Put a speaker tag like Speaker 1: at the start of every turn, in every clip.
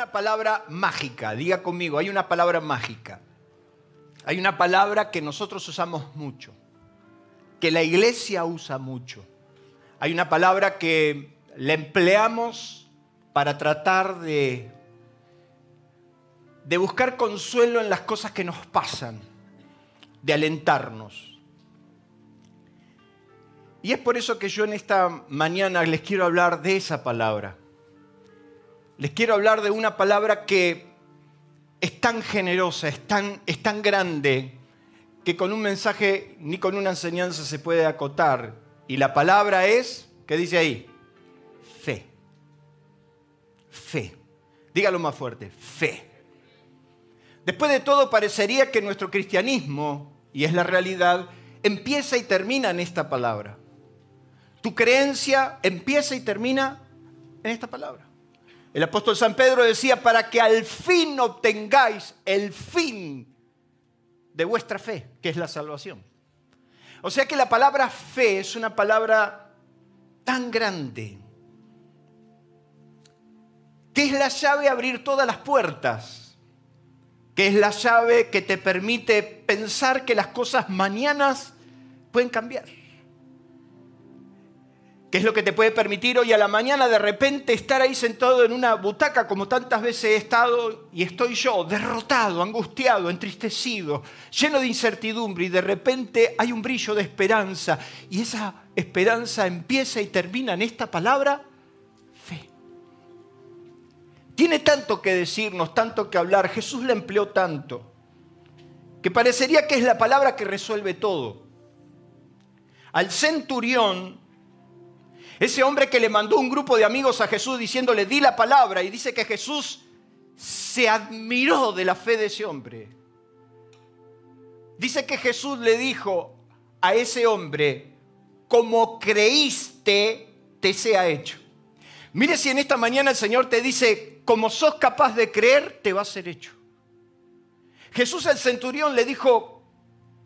Speaker 1: Una palabra mágica, diga conmigo, hay una palabra mágica. Hay una palabra que nosotros usamos mucho, que la iglesia usa mucho. Hay una palabra que la empleamos para tratar de, de buscar consuelo en las cosas que nos pasan, de alentarnos. Y es por eso que yo en esta mañana les quiero hablar de esa palabra. Les quiero hablar de una palabra que es tan generosa, es tan, es tan grande, que con un mensaje ni con una enseñanza se puede acotar. Y la palabra es, ¿qué dice ahí? Fe. Fe. Dígalo más fuerte, fe. Después de todo, parecería que nuestro cristianismo, y es la realidad, empieza y termina en esta palabra. Tu creencia empieza y termina en esta palabra. El apóstol San Pedro decía, para que al fin obtengáis el fin de vuestra fe, que es la salvación. O sea que la palabra fe es una palabra tan grande, que es la llave a abrir todas las puertas, que es la llave que te permite pensar que las cosas mañanas pueden cambiar que es lo que te puede permitir hoy a la mañana de repente estar ahí sentado en una butaca como tantas veces he estado y estoy yo, derrotado, angustiado, entristecido, lleno de incertidumbre y de repente hay un brillo de esperanza y esa esperanza empieza y termina en esta palabra, fe. Tiene tanto que decirnos, tanto que hablar, Jesús la empleó tanto, que parecería que es la palabra que resuelve todo. Al centurión ese hombre que le mandó un grupo de amigos a Jesús diciéndole, di la palabra, y dice que Jesús se admiró de la fe de ese hombre. Dice que Jesús le dijo a ese hombre, como creíste, te sea hecho. Mire si en esta mañana el Señor te dice, como sos capaz de creer, te va a ser hecho. Jesús al centurión le dijo,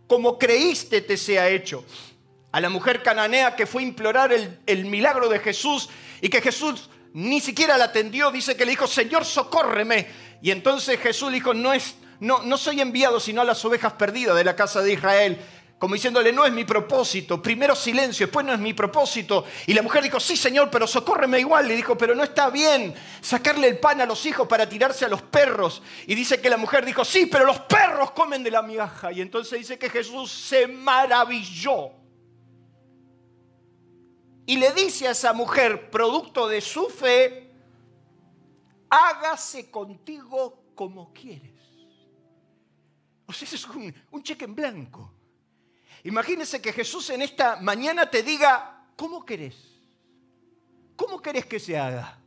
Speaker 1: como creíste, te sea hecho a la mujer cananea que fue a implorar el, milagro de Jesús y que Jesús ni siquiera la atendió, dice que le dijo, Señor, socórreme. Y entonces Jesús dijo, no, es, no, no soy enviado sino a las ovejas perdidas de la casa de Israel. Como diciéndole, no es mi propósito. Primero silencio, después no es mi propósito. Y la mujer dijo, sí, Señor, pero socórreme igual. Le dijo, pero no está bien sacarle el pan a los hijos para tirarse a los perros. Y dice que la mujer dijo, sí, pero los perros comen de la migaja. Y entonces dice que Jesús se maravilló y le dice a esa mujer, producto de su fe, hágase contigo como quieres. O sea, ese es un, cheque en blanco. Imagínese que Jesús en esta mañana te diga, ¿cómo querés? ¿Cómo querés que se haga?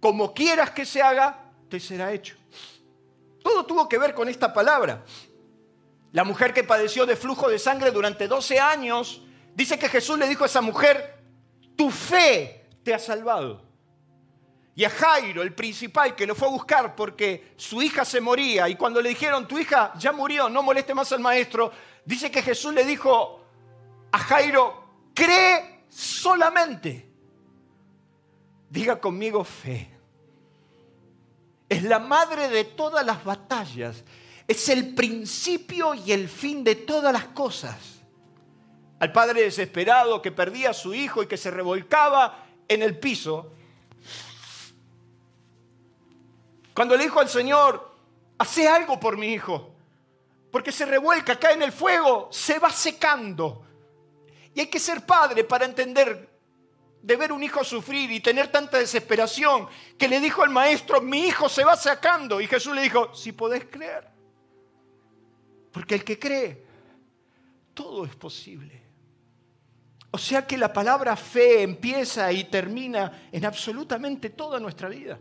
Speaker 1: Como quieras que se haga, te será hecho. Todo tuvo que ver con esta palabra. La mujer que padeció de flujo de sangre durante 12 años Dice que Jesús le dijo a esa mujer, tu fe te ha salvado. Y a Jairo, el principal, que lo fue a buscar porque su hija se moría, y cuando le dijeron, tu hija ya murió, no moleste más al maestro, dice que Jesús le dijo a Jairo, cree solamente. Diga conmigo fe. Es la madre de todas las batallas. Es el principio y el fin de todas las cosas al padre desesperado que perdía a su hijo y que se revolcaba en el piso. Cuando le dijo al Señor, hace algo por mi hijo, porque se revuelca, cae en el fuego, se va secando. Y hay que ser padre para entender de ver un hijo sufrir y tener tanta desesperación que le dijo al maestro, mi hijo se va sacando. Y Jesús le dijo, si podés creer. Porque el que cree, todo es posible. O sea que la palabra fe empieza y termina en absolutamente toda nuestra vida.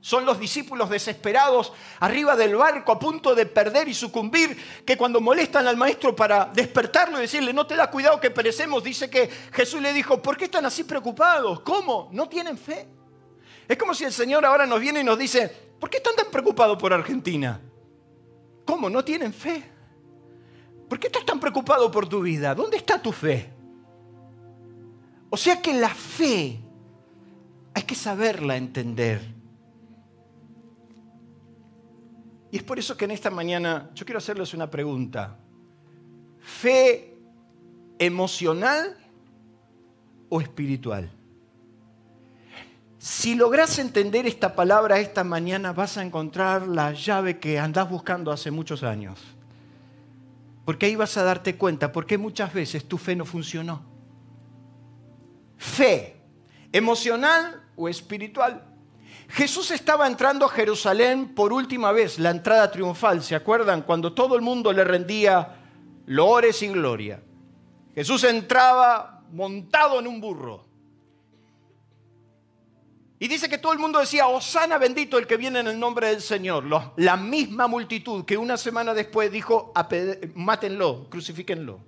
Speaker 1: Son los discípulos desesperados arriba del barco a punto de perder y sucumbir, que cuando molestan al maestro para despertarlo y decirle, no te da cuidado que perecemos, dice que Jesús le dijo, ¿por qué están así preocupados? ¿Cómo? ¿No tienen fe? Es como si el Señor ahora nos viene y nos dice, ¿por qué están tan preocupados por Argentina? ¿Cómo? ¿No tienen fe? ¿Por qué estás tan preocupado por tu vida? ¿Dónde está tu fe? O sea que la fe hay que saberla entender. Y es por eso que en esta mañana yo quiero hacerles una pregunta. ¿Fe emocional o espiritual? Si logras entender esta palabra esta mañana, vas a encontrar la llave que andás buscando hace muchos años. Porque ahí vas a darte cuenta por qué muchas veces tu fe no funcionó. Fe, emocional o espiritual. Jesús estaba entrando a Jerusalén por última vez, la entrada triunfal, ¿se acuerdan? Cuando todo el mundo le rendía loores y gloria. Jesús entraba montado en un burro. Y dice que todo el mundo decía, Osana bendito el que viene en el nombre del Señor. La misma multitud que una semana después dijo, mátenlo, crucifíquenlo.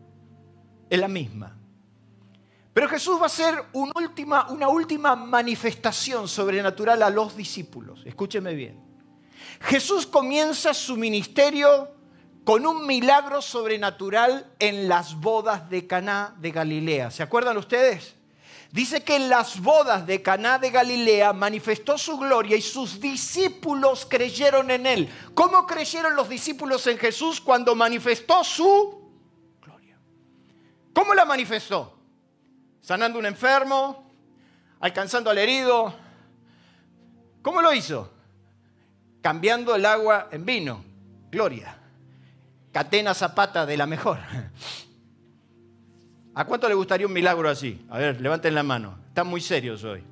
Speaker 1: Es la misma. Pero Jesús va a hacer una última, manifestación sobrenatural a los discípulos. Escúcheme bien. Jesús comienza su ministerio con un milagro sobrenatural en las bodas de Caná de Galilea. ¿Se acuerdan ustedes? Dice que en las bodas de Caná de Galilea manifestó su gloria y sus discípulos creyeron en él. ¿Cómo creyeron los discípulos en Jesús cuando manifestó su gloria? ¿Cómo la manifestó? sanando un enfermo, alcanzando al herido. ¿Cómo lo hizo? Cambiando el agua en vino. Gloria. Catena zapata de la mejor. ¿A cuánto le gustaría un milagro así? A ver, levanten la mano. Están muy serios hoy.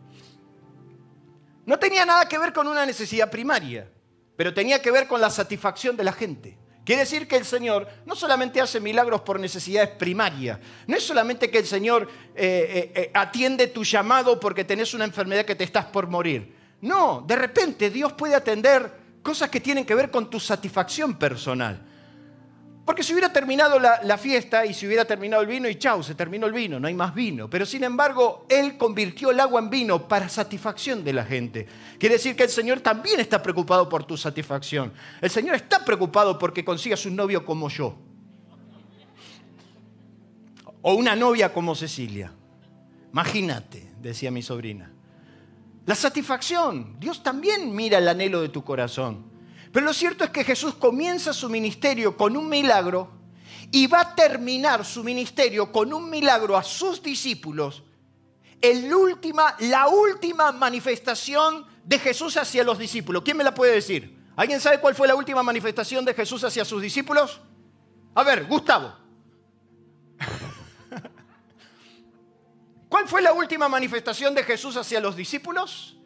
Speaker 1: No tenía nada que ver con una necesidad primaria, pero tenía que ver con la satisfacción de la gente. Quiere decir que el Señor no solamente hace milagros por necesidades primarias, no es solamente que el Señor eh, eh, eh, atiende tu llamado porque tenés una enfermedad que te estás por morir. No, de repente Dios puede atender cosas que tienen que ver con tu satisfacción personal. Porque si hubiera terminado la, fiesta y si hubiera terminado el vino y chau, se terminó el vino, no hay más vino. Pero sin embargo, Él convirtió el agua en vino para satisfacción de la gente. Quiere decir que el Señor también está preocupado por tu satisfacción. El Señor está preocupado porque consigas un novio como yo. O una novia como Cecilia. Imagínate, decía mi sobrina. La satisfacción. Dios también mira el anhelo de tu corazón. Pero lo cierto es que Jesús comienza su ministerio con un milagro y va a terminar su ministerio con un milagro a sus discípulos. El última, la última manifestación de Jesús hacia los discípulos. ¿Quién me la puede decir? ¿Alguien sabe cuál fue la última manifestación de Jesús hacia sus discípulos? A ver, Gustavo. ¿Cuál fue la última manifestación de Jesús hacia los discípulos?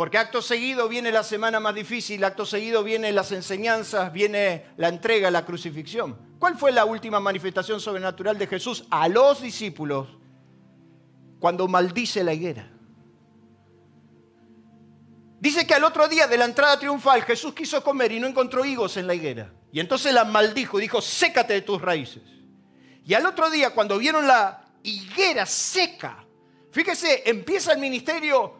Speaker 1: Porque acto seguido viene la semana más difícil, acto seguido vienen las enseñanzas, viene la entrega, la crucifixión. ¿Cuál fue la última manifestación sobrenatural de Jesús a los discípulos cuando maldice la higuera? Dice que al otro día de la entrada triunfal Jesús quiso comer y no encontró higos en la higuera. Y entonces la maldijo y dijo, sécate de tus raíces. Y al otro día cuando vieron la higuera seca, fíjese, empieza el ministerio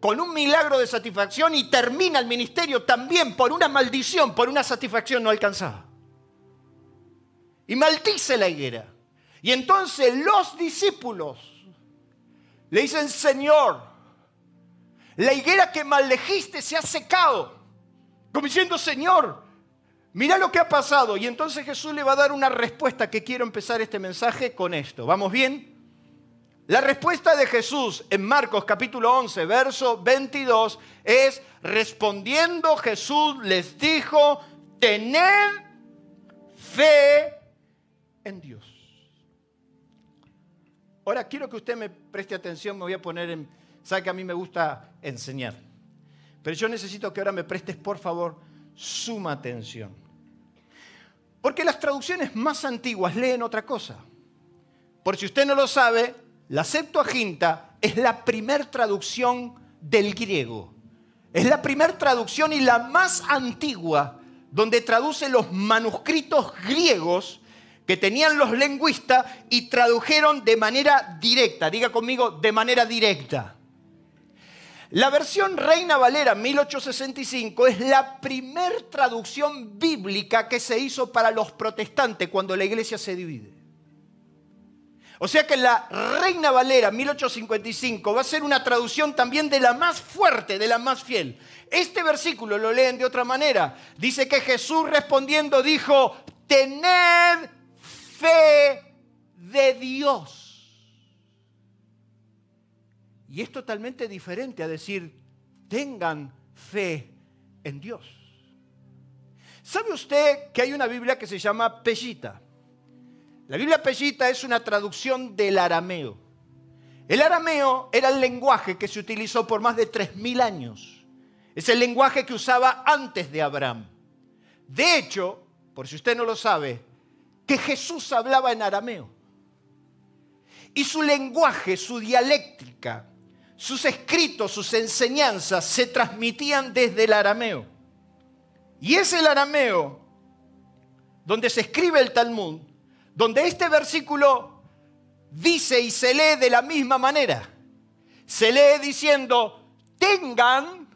Speaker 1: con un milagro de satisfacción y termina el ministerio también por una maldición, por una satisfacción no alcanzada. Y maldice la higuera. Y entonces los discípulos le dicen, Señor, la higuera que maldejiste se ha secado. Como diciendo, Señor, mira lo que ha pasado. Y entonces Jesús le va a dar una respuesta que quiero empezar este mensaje con esto. ¿Vamos bien? La respuesta de Jesús en Marcos capítulo 11, verso 22 es, respondiendo Jesús les dijo, tened fe en Dios. Ahora quiero que usted me preste atención, me voy a poner en... Sabe que a mí me gusta enseñar, pero yo necesito que ahora me prestes, por favor, suma atención. Porque las traducciones más antiguas leen otra cosa. Por si usted no lo sabe, la Septuaginta es la primer traducción del griego. Es la primera traducción y la más antigua donde traduce los manuscritos griegos que tenían los lingüistas y tradujeron de manera directa. Diga conmigo, de manera directa. La versión Reina Valera 1865 es la primer traducción bíblica que se hizo para los protestantes cuando la iglesia se divide. O sea que la Reina Valera 1855 va a ser una traducción también de la más fuerte, de la más fiel. Este versículo lo leen de otra manera. Dice que Jesús respondiendo dijo, tened fe de Dios. Y es totalmente diferente a decir, tengan fe en Dios. ¿Sabe usted que hay una Biblia que se llama Pellita? La Biblia Pellita es una traducción del arameo. El arameo era el lenguaje que se utilizó por más de 3.000 años. Es el lenguaje que usaba antes de Abraham. De hecho, por si usted no lo sabe, que Jesús hablaba en arameo. Y su lenguaje, su dialéctica, sus escritos, sus enseñanzas se transmitían desde el arameo. Y es el arameo donde se escribe el Talmud, donde este versículo dice y se lee de la misma manera. Se lee diciendo, tengan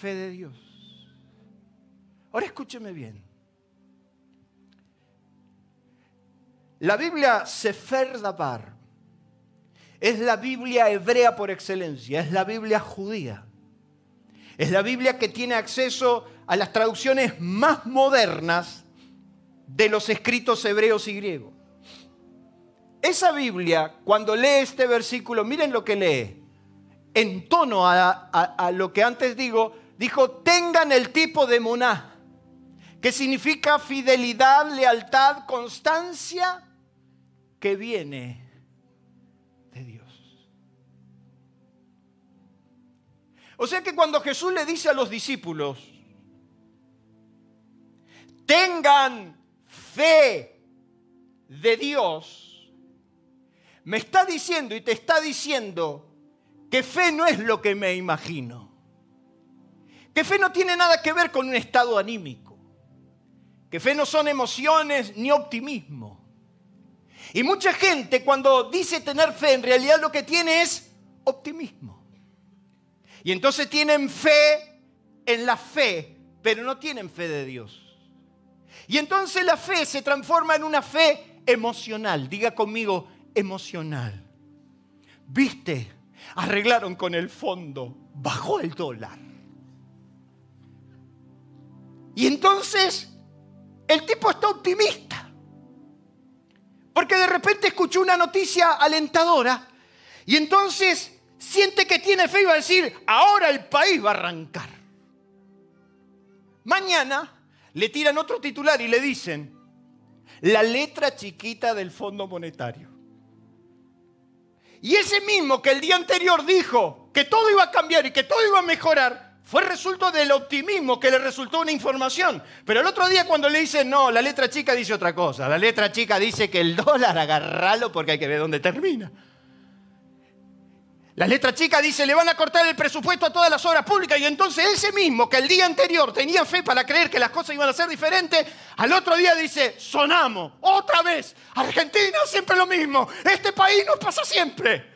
Speaker 1: fe de Dios. Ahora escúcheme bien. La Biblia Sefer Dabar es la Biblia hebrea por excelencia, es la Biblia judía. Es la Biblia que tiene acceso a las traducciones más modernas de los escritos hebreos y griegos. Esa Biblia, cuando lee este versículo, miren lo que lee. En tono a, lo que antes digo, dijo, tengan el tipo de moná, que significa fidelidad, lealtad, constancia, que viene O sea que cuando Jesús le dice a los discípulos, tengan fe de Dios, me está diciendo y te está diciendo que fe no es lo que me imagino. Que fe no tiene nada que ver con un estado anímico. Que fe no son emociones ni optimismo. Y mucha gente cuando dice tener fe, en realidad lo que tiene es optimismo. Y entonces tienen fe en la fe, pero no tienen fe de Dios. Y entonces la fe se transforma en una fe emocional. Diga conmigo, emocional. ¿Viste? Arreglaron con el fondo. Bajó el dólar. Y entonces el tipo está optimista. Porque de repente escuchó una noticia alentadora. Y entonces siente que tiene fe y va a decir, ahora el país va a arrancar. Mañana le tiran otro titular y le dicen, la letra chiquita del Fondo Monetario. Y ese mismo que el día anterior dijo que todo iba a cambiar y que todo iba a mejorar, fue resultado del optimismo que le resultó una información. Pero el otro día cuando le dicen, no, la letra chica dice otra cosa. La letra chica dice que el dólar agarralo porque hay que ver dónde termina. La letra chica dice, le van a cortar el presupuesto a todas las obras públicas y entonces ese mismo que el día anterior tenía fe para creer que las cosas iban a ser diferentes, al otro día dice, sonamos, otra vez, Argentina siempre lo mismo, este país nos pasa siempre.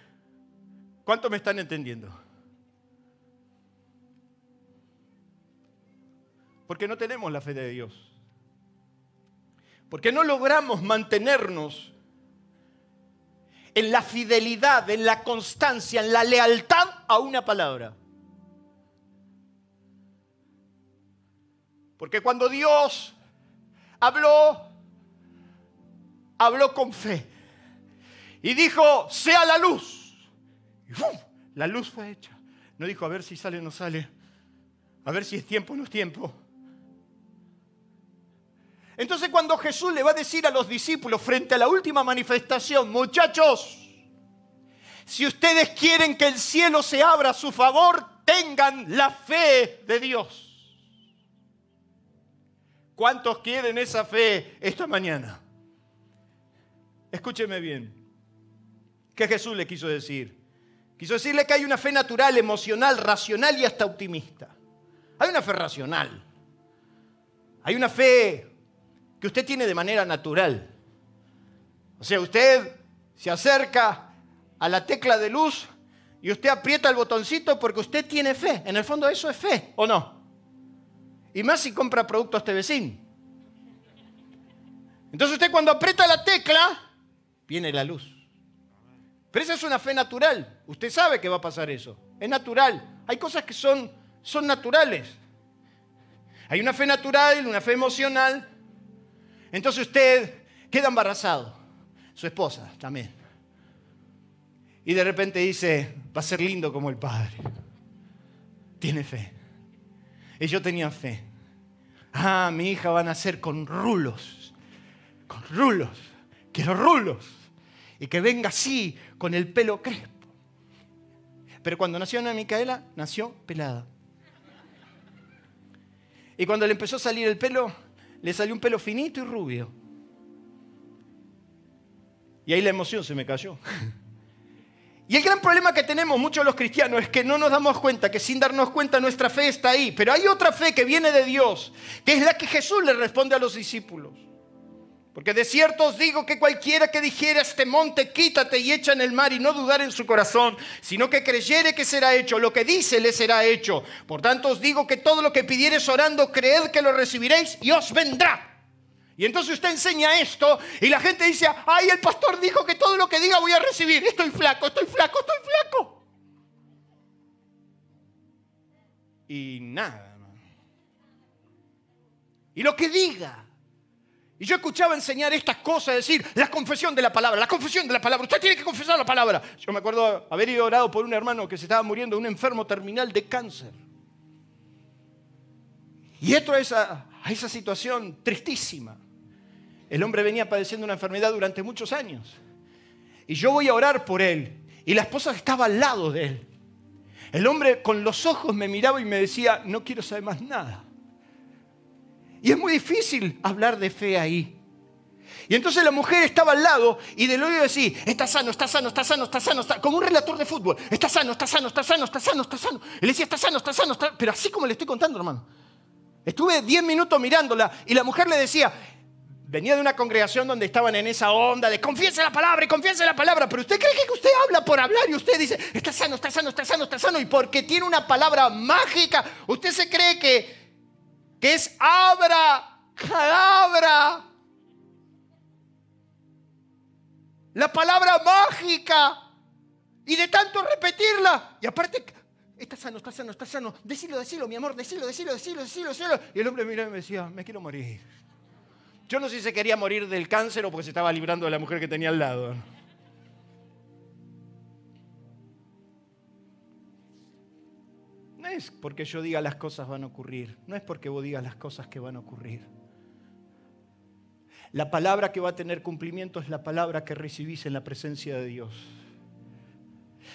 Speaker 1: ¿Cuánto me están entendiendo? Porque no tenemos la fe de Dios. Porque no logramos mantenernos en la fidelidad, en la constancia, en la lealtad a una palabra. Porque cuando Dios habló, habló con fe. Y dijo, sea la luz. Y la luz fue hecha. No dijo, a ver si sale o no sale. A ver si es tiempo o no es tiempo. Entonces cuando Jesús le va a decir a los discípulos frente a la última manifestación, muchachos, si ustedes quieren que el cielo se abra a su favor, tengan la fe de Dios. ¿Cuántos quieren esa fe esta mañana? Escúcheme bien. ¿Qué Jesús le quiso decir? Quiso decirle que hay una fe natural, emocional, racional y hasta optimista. Hay una fe racional. Hay una fe que usted tiene de manera natural. O sea, usted se acerca a la tecla de luz y usted aprieta el botoncito porque usted tiene fe. En el fondo eso es fe, ¿o no? Y más si compra productos vecino. Entonces usted cuando aprieta la tecla, viene la luz. Pero esa es una fe natural. Usted sabe que va a pasar eso. Es natural. Hay cosas que son, son naturales. Hay una fe natural, una fe emocional. Entonces usted queda embarazado. Su esposa también. Y de repente dice, va a ser lindo como el Padre. Tiene fe. Y yo tenía fe. Ah, mi hija va a nacer con rulos. Con rulos. Quiero rulos. Y que venga así, con el pelo crespo. Pero cuando nació Ana Micaela, nació pelada. Y cuando le empezó a salir el pelo, le salió un pelo finito y rubio. Y ahí la emoción se me cayó. Y el gran problema que tenemos muchos los cristianos es que no nos damos cuenta, que sin darnos cuenta nuestra fe está ahí. Pero hay otra fe que viene de Dios, que es la que Jesús le responde a los discípulos. Porque de cierto os digo que cualquiera que dijera a este monte, quítate y echa en el mar y no dudar en su corazón, sino que creyere que será hecho, lo que dice le será hecho. Por tanto os digo que todo lo que pidieres orando, creed que lo recibiréis y os vendrá. Y entonces usted enseña esto y la gente dice, ay, el pastor dijo que todo lo que diga voy a recibir. Estoy flaco, estoy flaco, estoy flaco. Y nada. Y lo que diga. Y yo escuchaba enseñar estas cosas, decir, la confesión de la palabra, la confesión de la palabra. Usted tiene que confesar la palabra. Yo me acuerdo haber ido orado por un hermano que se estaba muriendo, un enfermo terminal de cáncer. Y esto es a esa situación tristísima. El hombre venía padeciendo una enfermedad durante muchos años. Y yo voy a orar por él. Y la esposa estaba al lado de él. El hombre con los ojos me miraba y me decía, no quiero saber más nada. Y es muy difícil hablar de fe ahí. Y entonces la mujer estaba al lado y del oído decía, está sano, está sano, está sano, está sano, está... como un relator de fútbol, está sano, está sano, está sano, está sano, está sano. Él decía, está sano, está sano, está... pero así como le estoy contando, hermano. Estuve 10 minutos mirándola y la mujer le decía, venía de una congregación donde estaban en esa onda de confiese la palabra y confiese la palabra, pero usted cree que usted habla por hablar y usted dice, está sano, está sano, está sano, está sano, y porque tiene una palabra mágica, usted se cree que, que es abra, cadabra. La palabra mágica. Y de tanto repetirla. Y aparte, está sano, está sano, está sano. Decilo, decilo, mi amor, decilo, decilo, decilo, decilo, decilo. Y el hombre miraba y me decía, me quiero morir. Yo no sé si se quería morir del cáncer o porque se estaba librando de la mujer que tenía al lado. Es porque yo diga las cosas van a ocurrir, no es porque vos digas las cosas que van a ocurrir. La palabra que va a tener cumplimiento es la palabra que recibís en la presencia de Dios.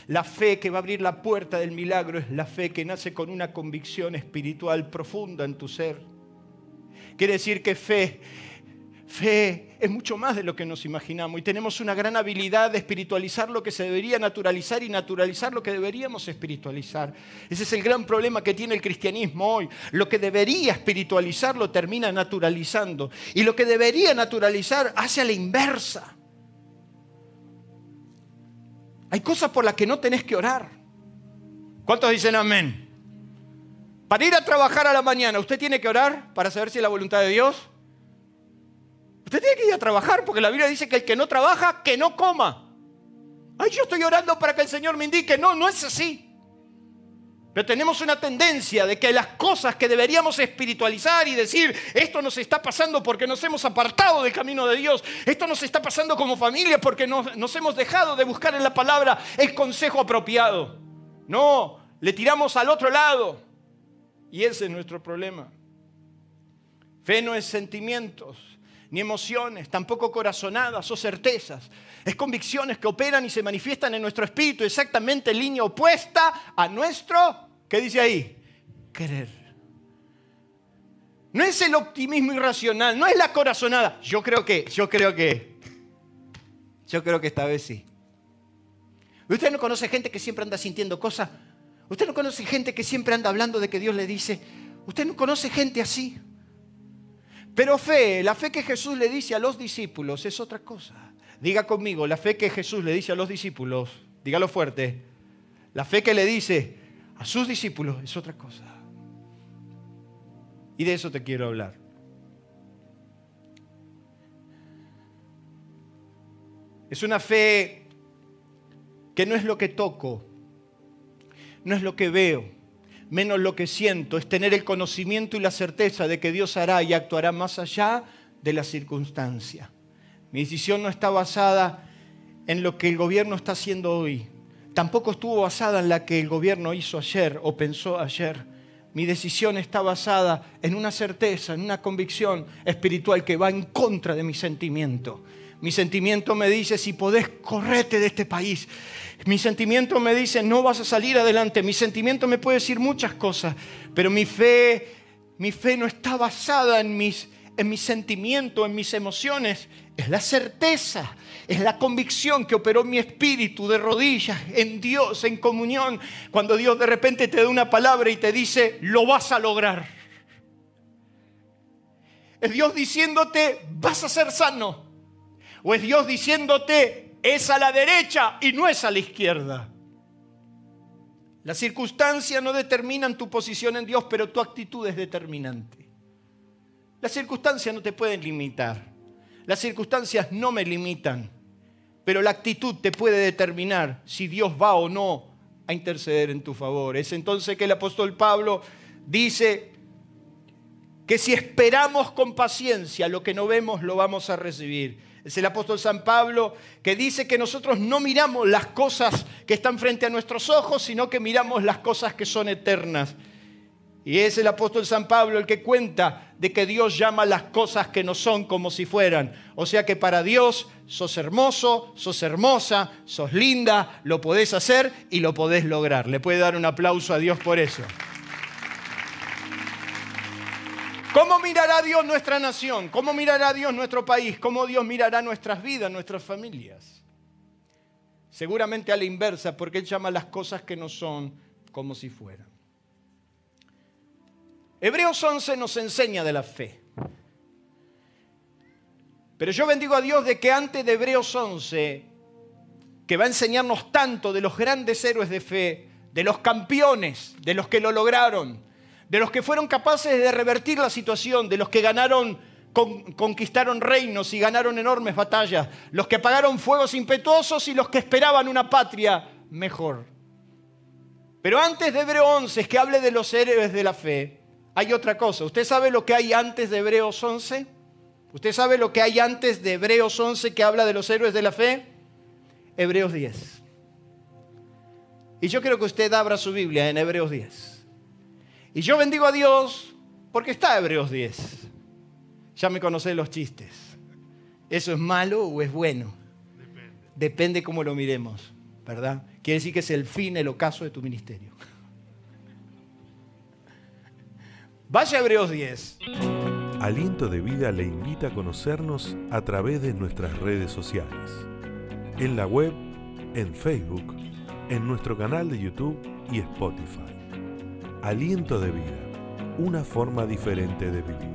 Speaker 1: La fe que va a abrir la puerta del milagro es la fe que nace con una convicción espiritual profunda en tu ser. Quiere decir que fe Fe es mucho más de lo que nos imaginamos y tenemos una gran habilidad de espiritualizar lo que se debería naturalizar y naturalizar lo que deberíamos espiritualizar. Ese es el gran problema que tiene el cristianismo hoy. Lo que debería espiritualizar lo termina naturalizando y lo que debería naturalizar hace a la inversa. Hay cosas por las que no tenés que orar. ¿Cuántos dicen amén? Para ir a trabajar a la mañana, ¿usted tiene que orar para saber si es la voluntad de Dios? Usted tiene que ir a trabajar porque la Biblia dice que el que no trabaja, que no coma. Ay, yo estoy orando para que el Señor me indique. No, no es así. Pero tenemos una tendencia de que las cosas que deberíamos espiritualizar y decir, esto nos está pasando porque nos hemos apartado del camino de Dios, esto nos está pasando como familia porque nos, nos hemos dejado de buscar en la palabra el consejo apropiado. No, le tiramos al otro lado. Y ese es nuestro problema. Fe no es sentimientos, ni emociones, tampoco corazonadas o certezas. Es convicciones que operan y se manifiestan en nuestro espíritu exactamente en línea opuesta a nuestro, ¿qué dice ahí? Querer. No es el optimismo irracional, no es la corazonada. Yo creo que, yo creo que, yo creo que esta vez sí. ¿Usted no conoce gente que siempre anda sintiendo cosas? ¿Usted no conoce gente que siempre anda hablando de que Dios le dice? ¿Usted no conoce gente así? Pero fe, la fe que Jesús le dice a los discípulos es otra cosa. Diga conmigo, la fe que Jesús le dice a los discípulos, dígalo fuerte, la fe que le dice a sus discípulos es otra cosa. Y de eso te quiero hablar. Es una fe que no es lo que toco, no es lo que veo, menos lo que siento, es tener el conocimiento y la certeza de que Dios hará y actuará más allá de la circunstancia. Mi decisión no está basada en lo que el gobierno está haciendo hoy. Tampoco estuvo basada en la que el gobierno hizo ayer o pensó ayer. Mi decisión está basada en una certeza, en una convicción espiritual que va en contra de mi sentimiento. Mi sentimiento me dice, si podés, correte de este país. Mi sentimiento me dice, no vas a salir adelante. Mi sentimiento me puede decir muchas cosas, pero mi fe, mi fe no está basada en mis, en mis sentimientos, en mis emociones. Es la certeza, es la convicción que operó mi espíritu de rodillas en Dios, en comunión. Cuando Dios de repente te da una palabra y te dice, lo vas a lograr. Es Dios diciéndote, vas a ser sano. O es Dios diciéndote, es a la derecha y no es a la izquierda. Las circunstancias no determinan tu posición en Dios, pero tu actitud es determinante. Las circunstancias no te pueden limitar. Las circunstancias no me limitan, pero la actitud te puede determinar si Dios va o no a interceder en tu favor. Es entonces que el apóstol Pablo dice que si esperamos con paciencia lo que no vemos, lo vamos a recibir. Es el apóstol San Pablo que dice que nosotros no miramos las cosas que están frente a nuestros ojos, sino que miramos las cosas que son eternas. Y es el apóstol San Pablo el que cuenta de que Dios llama las cosas que no son como si fueran. O sea que para Dios sos hermoso, sos hermosa, sos linda, lo podés hacer y lo podés lograr. Le puede dar un aplauso a Dios por eso. ¿Cómo mirará Dios nuestra nación? ¿Cómo mirará Dios nuestro país? ¿Cómo Dios mirará nuestras vidas, nuestras familias? Seguramente a la inversa, porque Él llama las cosas que no son como si fueran. Hebreos 11 nos enseña de la fe. Pero yo bendigo a Dios de que antes de Hebreos 11, que va a enseñarnos tanto de los grandes héroes de fe, de los campeones, de los que lo lograron, de los que fueron capaces de revertir la situación, de los que ganaron, conquistaron reinos y ganaron enormes batallas, los que apagaron fuegos impetuosos y los que esperaban una patria mejor. Pero antes de Hebreo 11, que hable de los héroes de la fe, hay otra cosa. ¿Usted sabe lo que hay antes de Hebreos 11? ¿Usted sabe lo que hay antes de Hebreos 11 que habla de los héroes de la fe? Hebreos 10. Y yo quiero que usted abra su Biblia en Hebreos 10. Y yo bendigo a Dios porque está Hebreos 10. Ya me conocé los chistes. ¿Eso es malo o es bueno? Depende. Depende cómo lo miremos, ¿verdad? Quiere decir que es el fin, el ocaso de tu ministerio. Vaya Hebreos 10.
Speaker 2: Aliento de Vida le invita a conocernos a través de nuestras redes sociales. En la web, en Facebook, en nuestro canal de YouTube y Spotify. Aliento de vida, una forma diferente de vivir.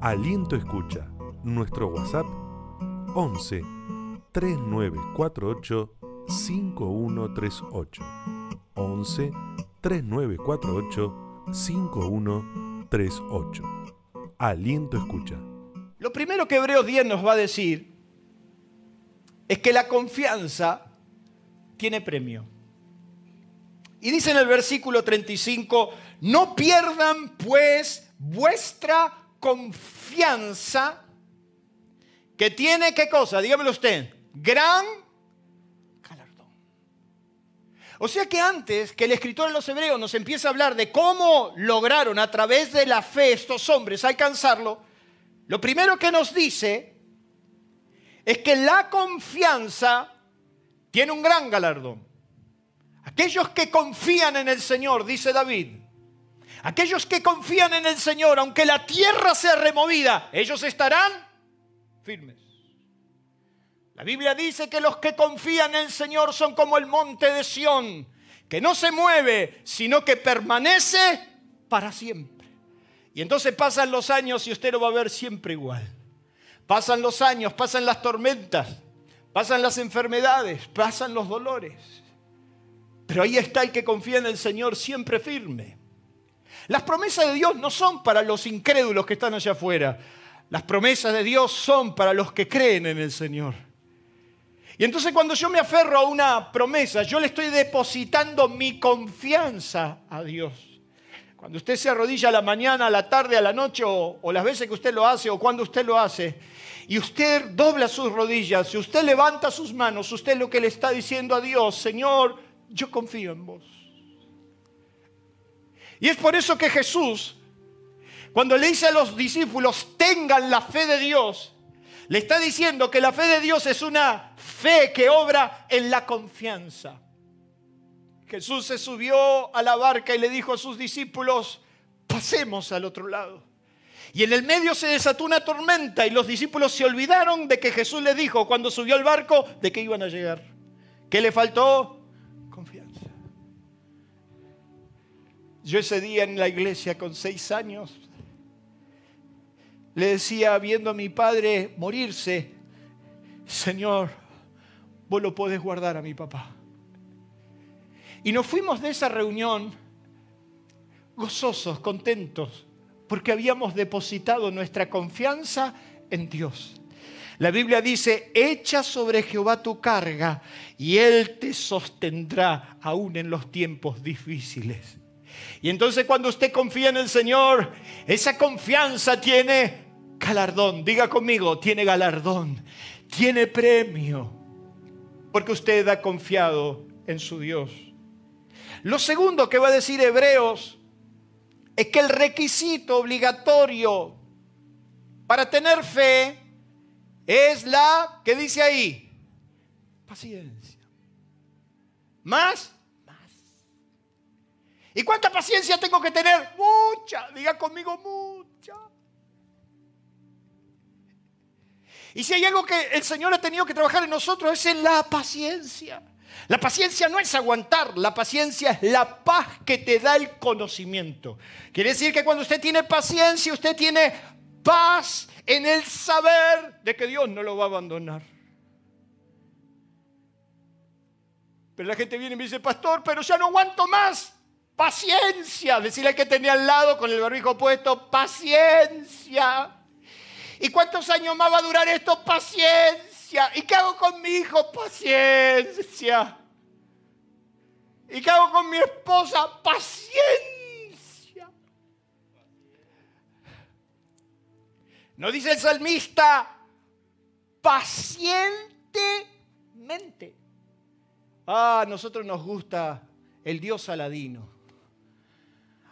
Speaker 2: Aliento Escucha, nuestro WhatsApp 11 3948 5138. 11 3948 5138. Aliento Escucha.
Speaker 1: Lo primero que Hebreos 10 nos va a decir es que la confianza tiene premio. Y dice en el versículo 35, no pierdan pues vuestra confianza, que tiene qué cosa, dígamelo usted, gran galardón. O sea que antes que el escritor de los hebreos nos empiece a hablar de cómo lograron a través de la fe estos hombres alcanzarlo, lo primero que nos dice es que la confianza tiene un gran galardón. Aquellos que confían en el Señor, dice David, aquellos que confían en el Señor, aunque la tierra sea removida, ellos estarán firmes. La Biblia dice que los que confían en el Señor son como el monte de Sión, que no se mueve, sino que permanece para siempre. Y entonces pasan los años y usted lo va a ver siempre igual. Pasan los años, pasan las tormentas, pasan las enfermedades, pasan los dolores. Pero ahí está el que confía en el Señor siempre firme. Las promesas de Dios no son para los incrédulos que están allá afuera. Las promesas de Dios son para los que creen en el Señor. Y entonces cuando yo me aferro a una promesa, yo le estoy depositando mi confianza a Dios. Cuando usted se arrodilla a la mañana, a la tarde, a la noche, o, las veces que usted lo hace, o cuando usted lo hace, y usted dobla sus rodillas, y usted levanta sus manos, usted lo que le está diciendo a Dios, Señor, yo confío en vos. Y es por eso que Jesús, cuando le dice a los discípulos, tengan la fe de Dios, le está diciendo que la fe de Dios es una fe que obra en la confianza. Jesús se subió a la barca y le dijo a sus discípulos, pasemos al otro lado. Y en el medio se desató una tormenta y los discípulos se olvidaron de que Jesús les dijo cuando subió al barco de que iban a llegar. ¿Qué le faltó? Yo ese día en la iglesia con seis años le decía, viendo a mi padre morirse, Señor, vos lo podés guardar a mi papá. Y nos fuimos de esa reunión gozosos, contentos, porque habíamos depositado nuestra confianza en Dios. La Biblia dice, echa sobre Jehová tu carga y Él te sostendrá aún en los tiempos difíciles. Y entonces cuando usted confía en el Señor, esa confianza tiene galardón. Diga conmigo, tiene galardón, tiene premio, porque usted ha confiado en su Dios. Lo segundo que va a decir Hebreos es que el requisito obligatorio para tener fe es la, ¿qué dice ahí? Paciencia. ¿Más? ¿Y cuánta paciencia tengo que tener? Mucha. Diga conmigo, mucha. Y si hay algo que el Señor ha tenido que trabajar en nosotros es en la paciencia. La paciencia no es aguantar, la paciencia es la paz que te da el conocimiento. Quiere decir que cuando usted tiene paciencia, usted tiene paz en el saber de que Dios no lo va a abandonar. Pero la gente viene y me dice, pastor, pero ya no aguanto más. Paciencia. Decirle al que tenía al lado con el barbijo puesto, paciencia. ¿Y cuántos años más va a durar esto? Paciencia. ¿Y qué hago con mi hijo? Paciencia. ¿Y qué hago con mi esposa? Paciencia. No dice el salmista, pacientemente. Ah, a nosotros nos gusta el Dios Aladino.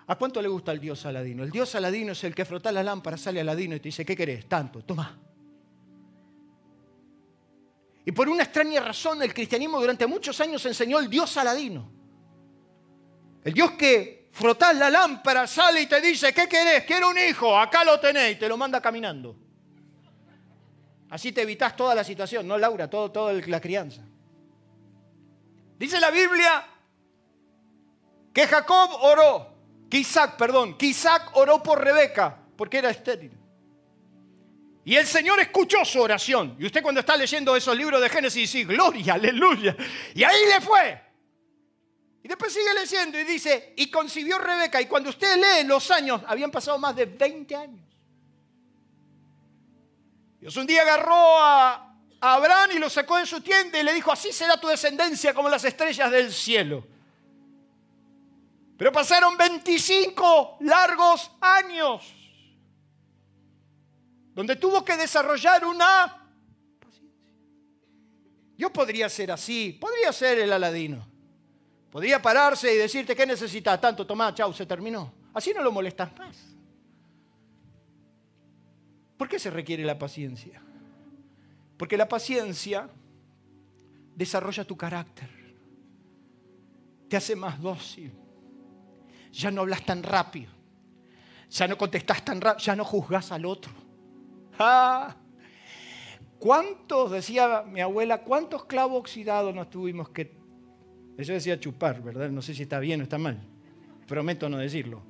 Speaker 1: ¿A cuánto le gusta el Dios Aladino? El Dios Aladino es el que frota la lámpara, sale Aladino y te dice, ¿qué querés? Tanto, toma. Y por una extraña razón el cristianismo durante muchos años enseñó el Dios Aladino. El Dios que frotás la lámpara, sale y te dice, ¿qué querés? Quiero un hijo, acá lo tenéis, te lo manda caminando. Así te evitas toda la situación, ¿no, Laura? Todo, toda la crianza. Dice la Biblia que Jacob oró que Isaac, perdón, que Isaac oró por Rebeca porque era estéril. Y el Señor escuchó su oración. Y usted cuando está leyendo esos libros de Génesis dice, gloria, aleluya. Y ahí le fue. Y después sigue leyendo y dice, y concibió Rebeca. Y cuando usted lee los años, habían pasado más de 20 años. Dios un día agarró a Abraham y lo sacó de su tienda y le dijo, así será tu descendencia como las estrellas del cielo. Pero pasaron 25 largos años donde tuvo que desarrollar una. Yo podría ser así, podría ser el aladino. Podría pararse y decirte, ¿qué necesitas? Tanto, tomá, chau, se terminó. Así no lo molestas más. ¿Por qué se requiere la paciencia? Porque la paciencia desarrolla tu carácter, te hace más dócil ya no hablas tan rápido, ya no contestas tan rápido, ya no juzgas al otro. Ah. ¿Cuántos, decía mi abuela, cuántos clavos oxidados nos tuvimos que... Eso decía chupar, ¿verdad? No sé si está bien o está mal. Prometo no decirlo.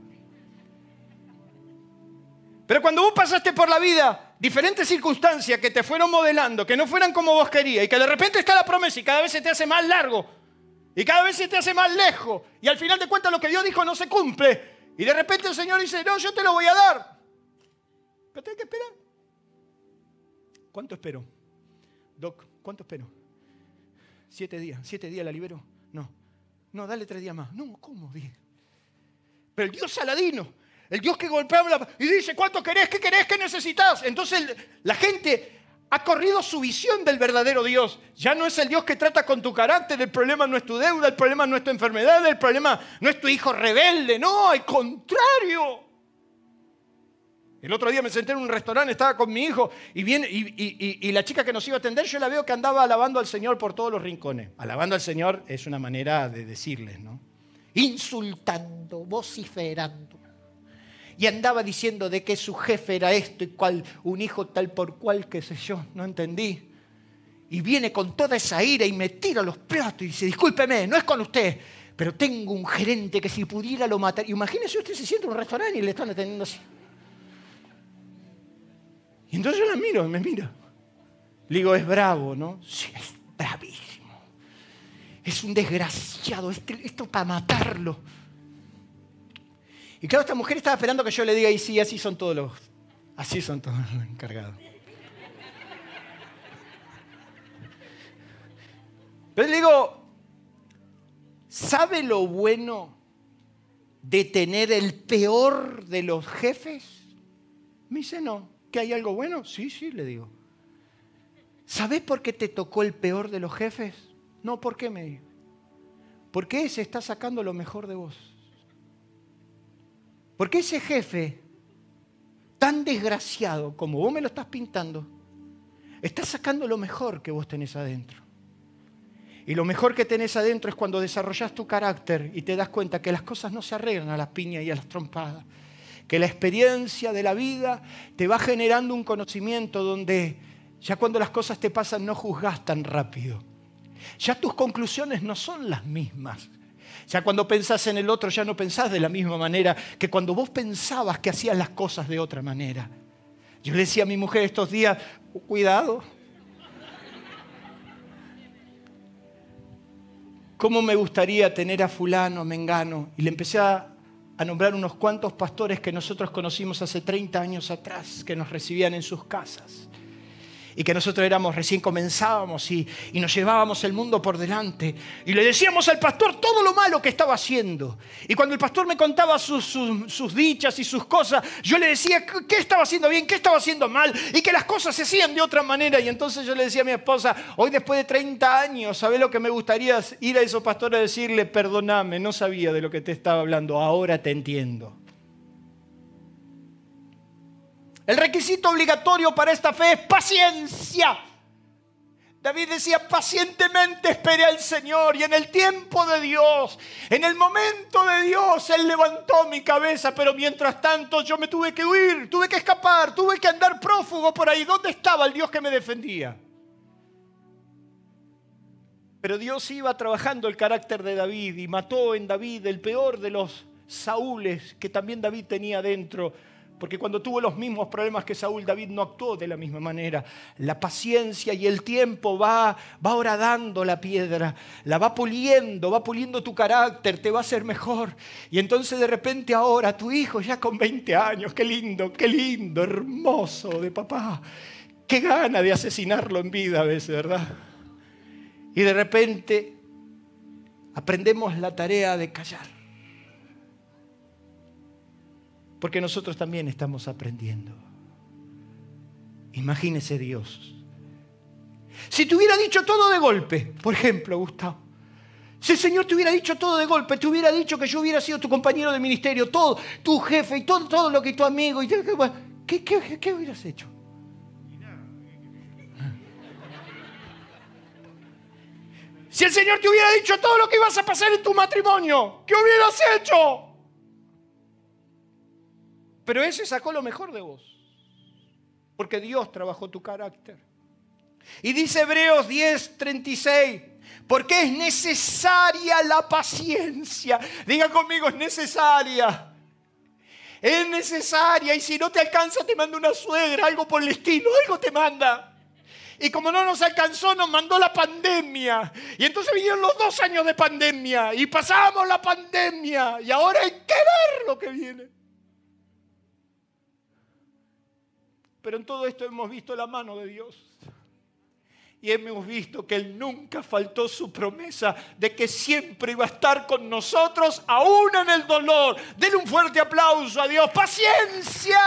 Speaker 1: Pero cuando vos pasaste por la vida diferentes circunstancias que te fueron modelando, que no fueran como vos querías, y que de repente está la promesa y cada vez se te hace más largo, y cada vez se te hace más lejos, y al final de cuentas lo que Dios dijo no se cumple, y de repente el Señor dice, no, yo te lo voy a dar. Pero tenés que esperar. ¿Cuánto espero? Doc, ¿cuánto espero? Siete días. ¿Siete días la libero? No. No, dale tres días más. No, ¿cómo? Pero el Dios saladino el Dios que golpea y dice, ¿cuánto querés? ¿Qué querés? ¿Qué necesitas? Entonces la gente ha corrido su visión del verdadero Dios. Ya no es el Dios que trata con tu carácter, el problema no es tu deuda, el problema no es tu enfermedad, el problema no es tu hijo rebelde, no, al contrario. El otro día me senté en un restaurante, estaba con mi hijo y, viene, y, la chica que nos iba a atender, yo la veo que andaba alabando al Señor por todos los rincones. Alabando al Señor es una manera de decirles, ¿no? Insultando, vociferando y andaba diciendo de que su jefe era esto y cual, un hijo tal por cual, qué sé yo, no entendí. Y viene con toda esa ira y me tira los platos y dice, discúlpeme, no es con usted, pero tengo un gerente que si pudiera lo mataría. Imagínese usted se siente en un restaurante y le están atendiendo así. Y entonces yo la miro me mira. Le digo, es bravo, ¿no? Sí, es bravísimo. Es un desgraciado, esto para matarlo. Y claro, esta mujer estaba esperando que yo le diga, y sí, así son todos los, así son todos los encargados. Pero le digo, ¿sabe lo bueno de tener el peor de los jefes? Me dice, no. ¿Que hay algo bueno? Sí, sí, le digo. ¿Sabes por qué te tocó el peor de los jefes? No, ¿por qué me dijo? Porque ese está sacando lo mejor de vos. Porque ese jefe, tan desgraciado como vos me lo estás pintando, está sacando lo mejor que vos tenés adentro. Y lo mejor que tenés adentro es cuando desarrollas tu carácter y te das cuenta que las cosas no se arreglan a las piñas y a las trompadas. Que la experiencia de la vida te va generando un conocimiento donde ya cuando las cosas te pasan no juzgas tan rápido. Ya tus conclusiones no son las mismas. Ya cuando pensás en el otro ya no pensás de la misma manera que cuando vos pensabas que hacías las cosas de otra manera. Yo le decía a mi mujer estos días, cuidado. ¿Cómo me gustaría tener a fulano, mengano? Y le empecé a, a nombrar unos cuantos pastores que nosotros conocimos hace 30 años atrás, que nos recibían en sus casas y que nosotros éramos recién comenzábamos y, nos llevábamos el mundo por delante y le decíamos al pastor todo lo malo que estaba haciendo. Y cuando el pastor me contaba sus, sus, dichas y sus cosas, yo le decía qué estaba haciendo bien, qué estaba haciendo mal y que las cosas se hacían de otra manera. Y entonces yo le decía a mi esposa, hoy después de 30 años, ¿sabes lo que me gustaría ir a esos pastores a decirle, perdóname, no sabía de lo que te estaba hablando, ahora te entiendo? El requisito obligatorio para esta fe es paciencia. David decía, pacientemente esperé al Señor y en el tiempo de Dios, en el momento de Dios, Él levantó mi cabeza, pero mientras tanto yo me tuve que huir, tuve que escapar, tuve que andar prófugo por ahí. ¿Dónde estaba el Dios que me defendía? Pero Dios iba trabajando el carácter de David y mató en David el peor de los Saúles que también David tenía dentro porque cuando tuvo los mismos problemas que Saúl, David no actuó de la misma manera. La paciencia y el tiempo va, va horadando la piedra, la va puliendo, va puliendo tu carácter, te va a hacer mejor. Y entonces de repente ahora tu hijo ya con 20 años, qué lindo, qué lindo, hermoso de papá. Qué gana de asesinarlo en vida a veces, ¿verdad? Y de repente aprendemos la tarea de callar porque nosotros también estamos aprendiendo. Imagínese Dios. Si te hubiera dicho todo de golpe, por ejemplo, Gustavo, si el Señor te hubiera dicho todo de golpe, te hubiera dicho que yo hubiera sido tu compañero de ministerio, todo, tu jefe y todo, todo lo que tu amigo, y ¿qué, qué, qué hubieras hecho? Si el Señor te hubiera dicho todo lo que ibas a pasar en tu matrimonio, ¿qué hubieras hecho? Pero ese sacó lo mejor de vos. Porque Dios trabajó tu carácter. Y dice Hebreos 10, 36, porque es necesaria la paciencia. Diga conmigo, es necesaria. Es necesaria y si no te alcanza te manda una suegra, algo por el estilo, algo te manda. Y como no nos alcanzó, nos mandó la pandemia. Y entonces vinieron los dos años de pandemia. Y pasamos la pandemia. Y ahora hay que ver lo que viene. Pero en todo esto hemos visto la mano de Dios y hemos visto que Él nunca faltó su promesa de que siempre iba a estar con nosotros, aún en el dolor. Denle un fuerte aplauso a Dios. ¡Paciencia!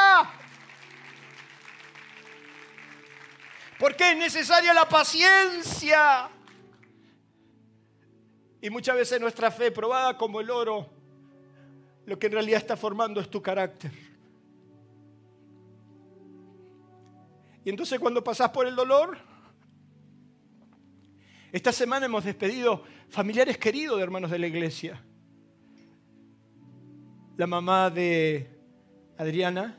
Speaker 1: Porque es necesaria la paciencia. Y muchas veces nuestra fe, probada como el oro, lo que en realidad está formando es tu carácter. Y entonces cuando pasas por el dolor, esta semana hemos despedido familiares queridos de hermanos de la iglesia. La mamá de Adriana,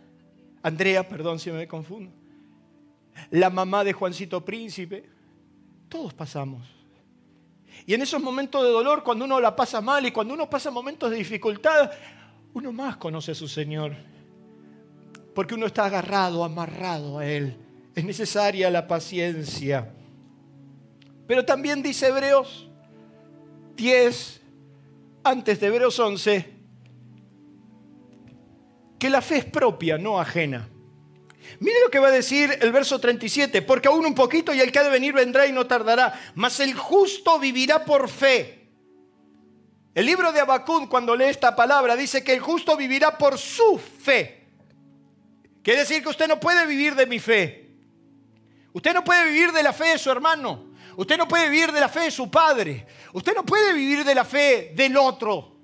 Speaker 1: Andrea, perdón si me confundo. La mamá de Juancito Príncipe. Todos pasamos. Y en esos momentos de dolor, cuando uno la pasa mal y cuando uno pasa momentos de dificultad, uno más conoce a su Señor. Porque uno está agarrado, amarrado a Él. Es necesaria la paciencia. Pero también dice Hebreos 10, antes de Hebreos 11, que la fe es propia, no ajena. Mire lo que va a decir el verso 37, porque aún un poquito y el que ha de venir vendrá y no tardará, mas el justo vivirá por fe. El libro de Abacún, cuando lee esta palabra, dice que el justo vivirá por su fe. Quiere decir que usted no puede vivir de mi fe. Usted no puede vivir de la fe de su hermano. Usted no puede vivir de la fe de su padre. Usted no puede vivir de la fe del otro.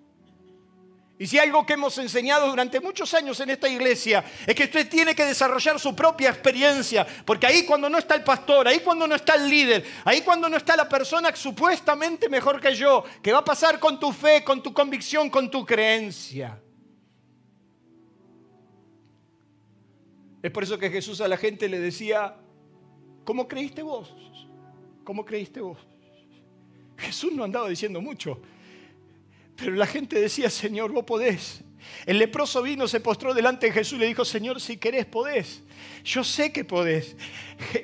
Speaker 1: Y si algo que hemos enseñado durante muchos años en esta iglesia es que usted tiene que desarrollar su propia experiencia, porque ahí cuando no está el pastor, ahí cuando no está el líder, ahí cuando no está la persona supuestamente mejor que yo, ¿qué va a pasar con tu fe, con tu convicción, con tu creencia? Es por eso que Jesús a la gente le decía, ¿cómo creíste vos? ¿Cómo creíste vos? Jesús no andaba diciendo mucho, pero la gente decía, Señor, vos podés. El leproso vino, se postró delante de Jesús y le dijo, Señor, si querés, podés. Yo sé que podés.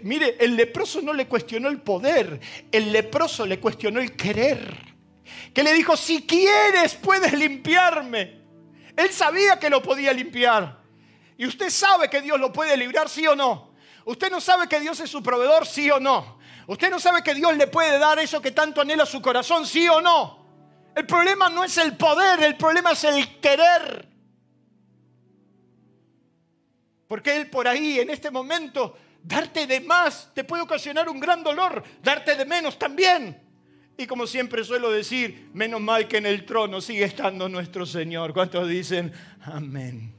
Speaker 1: Mire, el leproso no le cuestionó el poder, el leproso le cuestionó el querer. Que le dijo, si quieres, puedes limpiarme. Él sabía que lo podía limpiar. Y usted sabe que Dios lo puede librar, sí o no. Usted no sabe que Dios es su proveedor, sí o no. Usted no sabe que Dios le puede dar eso que tanto anhela su corazón, sí o no. El problema no es el poder, el problema es el querer. Porque Él por ahí, en este momento, darte de más te puede ocasionar un gran dolor, darte de menos también. Y como siempre suelo decir, menos mal que en el trono sigue estando nuestro Señor. ¿Cuántos dicen amén?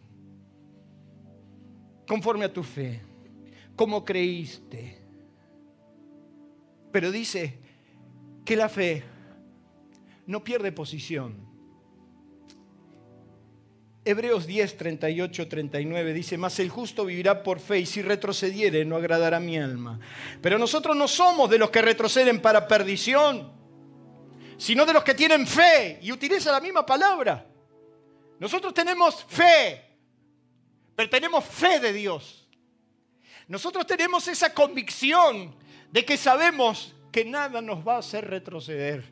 Speaker 1: Conforme a tu fe, como creíste pero dice que la fe no pierde posición. Hebreos 10, 38, 39 dice, mas el justo vivirá por fe y si retrocediere no agradará mi alma. Pero nosotros no somos de los que retroceden para perdición, sino de los que tienen fe y utiliza la misma palabra. Nosotros tenemos fe, pero tenemos fe de Dios. Nosotros tenemos esa convicción de que sabemos que nada nos va a hacer retroceder,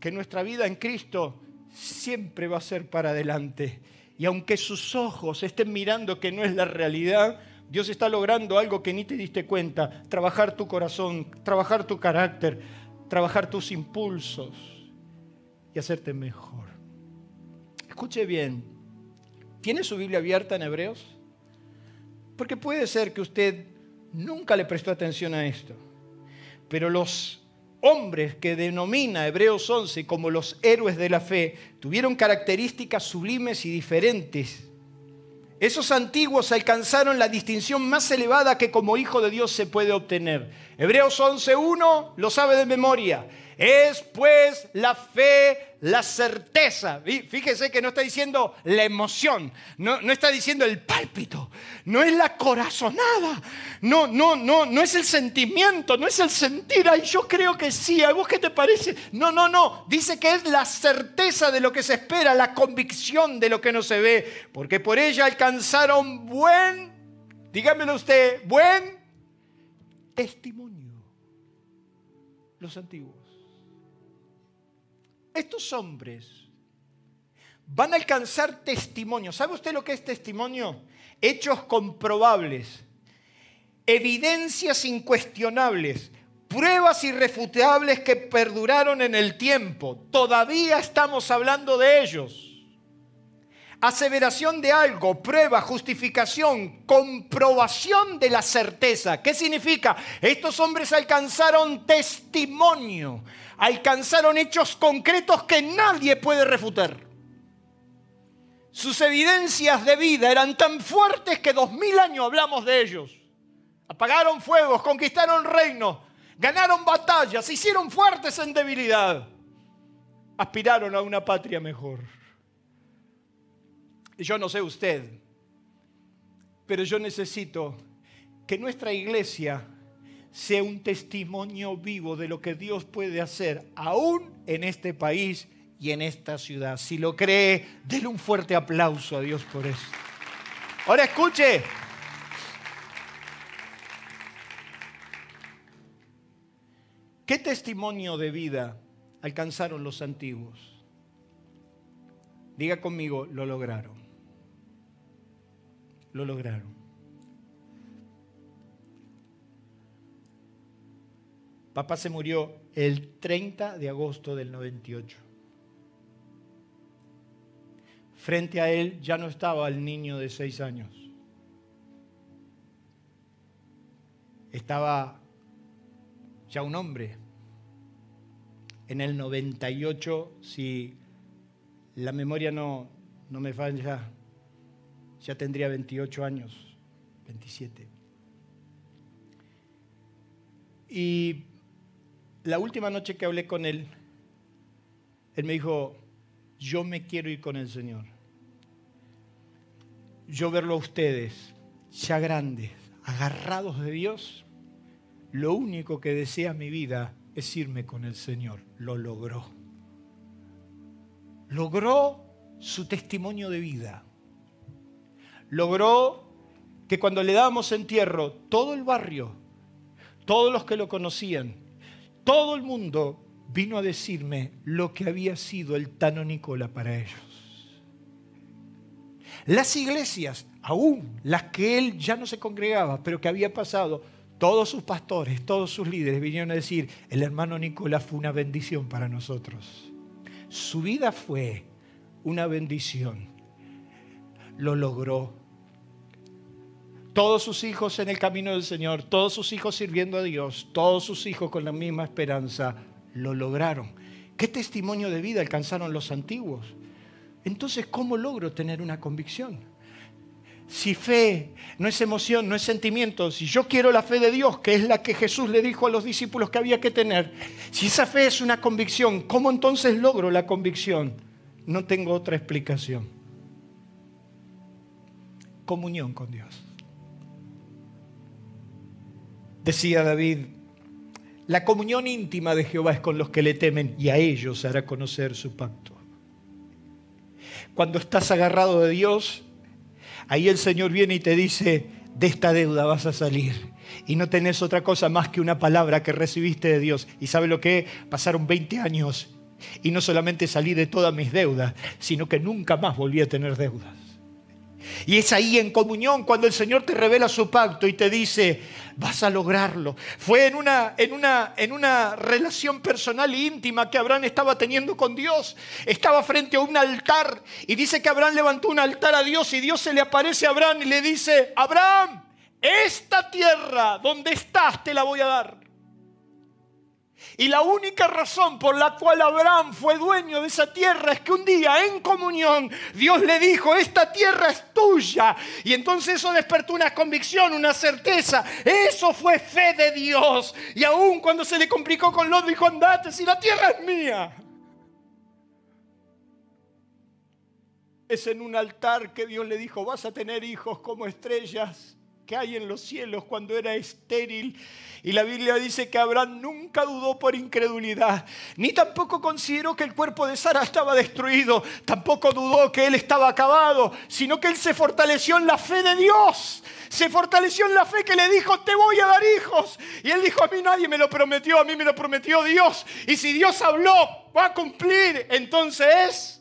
Speaker 1: que nuestra vida en Cristo siempre va a ser para adelante. Y aunque sus ojos estén mirando que no es la realidad, Dios está logrando algo que ni te diste cuenta, trabajar tu corazón, trabajar tu carácter, trabajar tus impulsos y hacerte mejor. Escuche bien, ¿tiene su Biblia abierta en Hebreos? Porque puede ser que usted nunca le prestó atención a esto. Pero los hombres que denomina Hebreos 11 como los héroes de la fe tuvieron características sublimes y diferentes. Esos antiguos alcanzaron la distinción más elevada que como hijo de Dios se puede obtener. Hebreos 11.1 lo sabe de memoria. Es pues la fe, la certeza. Fíjese que no está diciendo la emoción, no, no, está diciendo el pálpito, no es la corazonada, no, no, no, no es el sentimiento, no es el sentir. Ay, yo creo que sí, ¿a vos qué te parece? No, no, no. Dice que es la certeza de lo que se espera, la convicción de lo que no se ve, porque por ella alcanzaron buen, dígamelo usted, buen testimonio los antiguos. Estos hombres van a alcanzar testimonio. ¿Sabe usted lo que es testimonio? Hechos comprobables, evidencias incuestionables, pruebas irrefutables que perduraron en el tiempo. Todavía estamos hablando de ellos aseveración de algo, prueba, justificación, comprobación de la certeza. ¿Qué significa? Estos hombres alcanzaron testimonio, alcanzaron hechos concretos que nadie puede refutar. Sus evidencias de vida eran tan fuertes que dos mil años hablamos de ellos. Apagaron fuegos, conquistaron reinos, ganaron batallas, se hicieron fuertes en debilidad. Aspiraron a una patria mejor. Yo no sé usted, pero yo necesito que nuestra iglesia sea un testimonio vivo de lo que Dios puede hacer aún en este país y en esta ciudad. Si lo cree, denle un fuerte aplauso a Dios por eso. Ahora escuche. ¿Qué testimonio de vida alcanzaron los antiguos? Diga conmigo, lo lograron lo lograron. Papá se murió el 30 de agosto del 98. Frente a él ya no estaba el niño de seis años. Estaba ya un hombre. En el 98, si la memoria no, no me falla, ya tendría 28 años, 27. Y la última noche que hablé con él, él me dijo, yo me quiero ir con el Señor. Yo verlo a ustedes, ya grandes, agarrados de Dios, lo único que desea mi vida es irme con el Señor. Lo logró. Logró su testimonio de vida logró que cuando le dábamos entierro, todo el barrio, todos los que lo conocían, todo el mundo vino a decirme lo que había sido el Tano Nicola para ellos. Las iglesias, aún las que él ya no se congregaba, pero que había pasado, todos sus pastores, todos sus líderes vinieron a decir, el hermano Nicolás fue una bendición para nosotros. Su vida fue una bendición. Lo logró todos sus hijos en el camino del Señor, todos sus hijos sirviendo a Dios, todos sus hijos con la misma esperanza, lo lograron. ¿Qué testimonio de vida alcanzaron los antiguos? Entonces, ¿cómo logro tener una convicción? Si fe no es emoción, no es sentimiento, si yo quiero la fe de Dios, que es la que Jesús le dijo a los discípulos que había que tener, si esa fe es una convicción, ¿cómo entonces logro la convicción? No tengo otra explicación. Comunión con Dios. Decía David, la comunión íntima de Jehová es con los que le temen y a ellos hará conocer su pacto. Cuando estás agarrado de Dios, ahí el Señor viene y te dice, de esta deuda vas a salir. Y no tenés otra cosa más que una palabra que recibiste de Dios. ¿Y sabe lo que? Pasaron 20 años y no solamente salí de todas mis deudas, sino que nunca más volví a tener deudas. Y es ahí en comunión cuando el Señor te revela su pacto y te dice, vas a lograrlo. Fue en una, en una, en una relación personal e íntima que Abraham estaba teniendo con Dios. Estaba frente a un altar y dice que Abraham levantó un altar a Dios y Dios se le aparece a Abraham y le dice, Abraham, esta tierra donde estás te la voy a dar. Y la única razón por la cual Abraham fue dueño de esa tierra es que un día en comunión Dios le dijo, esta tierra es tuya. Y entonces eso despertó una convicción, una certeza. Eso fue fe de Dios. Y aún cuando se le complicó con Lot, dijo, andate, si la tierra es mía. Es en un altar que Dios le dijo, vas a tener hijos como estrellas que hay en los cielos cuando era estéril. Y la Biblia dice que Abraham nunca dudó por incredulidad, ni tampoco consideró que el cuerpo de Sara estaba destruido, tampoco dudó que él estaba acabado, sino que él se fortaleció en la fe de Dios. Se fortaleció en la fe que le dijo, te voy a dar hijos. Y él dijo, a mí nadie me lo prometió, a mí me lo prometió Dios. Y si Dios habló, va a cumplir. Entonces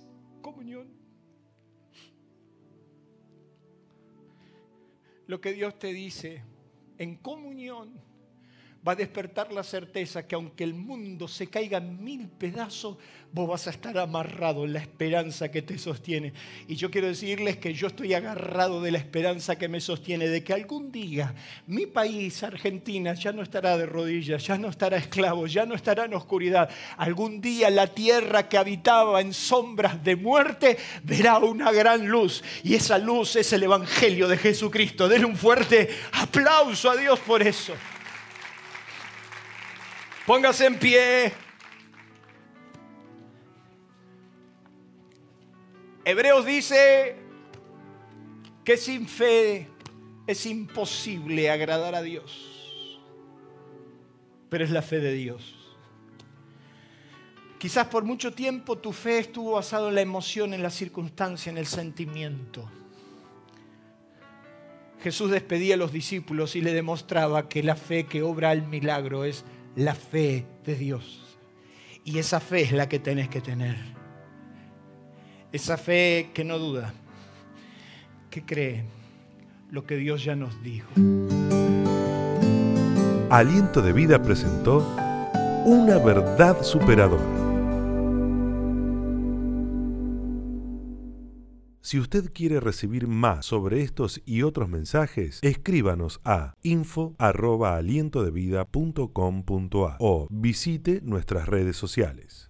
Speaker 1: lo que Dios te dice en comunión va a despertar la certeza que aunque el mundo se caiga en mil pedazos, vos vas a estar amarrado en la esperanza que te sostiene. Y yo quiero decirles que yo estoy agarrado de la esperanza que me sostiene, de que algún día mi país, Argentina, ya no estará de rodillas, ya no estará esclavo, ya no estará en oscuridad. Algún día la tierra que habitaba en sombras de muerte verá una gran luz. Y esa luz es el Evangelio de Jesucristo. Denle un fuerte aplauso a Dios por eso. Póngase en pie. Hebreos dice que sin fe es imposible agradar a Dios, pero es la fe de Dios. Quizás por mucho tiempo tu fe estuvo basada en la emoción, en la circunstancia, en el sentimiento. Jesús despedía a los discípulos y le demostraba que la fe que obra el milagro es la fe de Dios. Y esa fe es la que tenés que tener. Esa fe que no duda, que cree lo que Dios ya nos dijo.
Speaker 2: Aliento de Vida presentó una verdad superadora. Si usted quiere recibir más sobre estos y otros mensajes, escríbanos a info@alientodevida.com.a o visite nuestras redes sociales.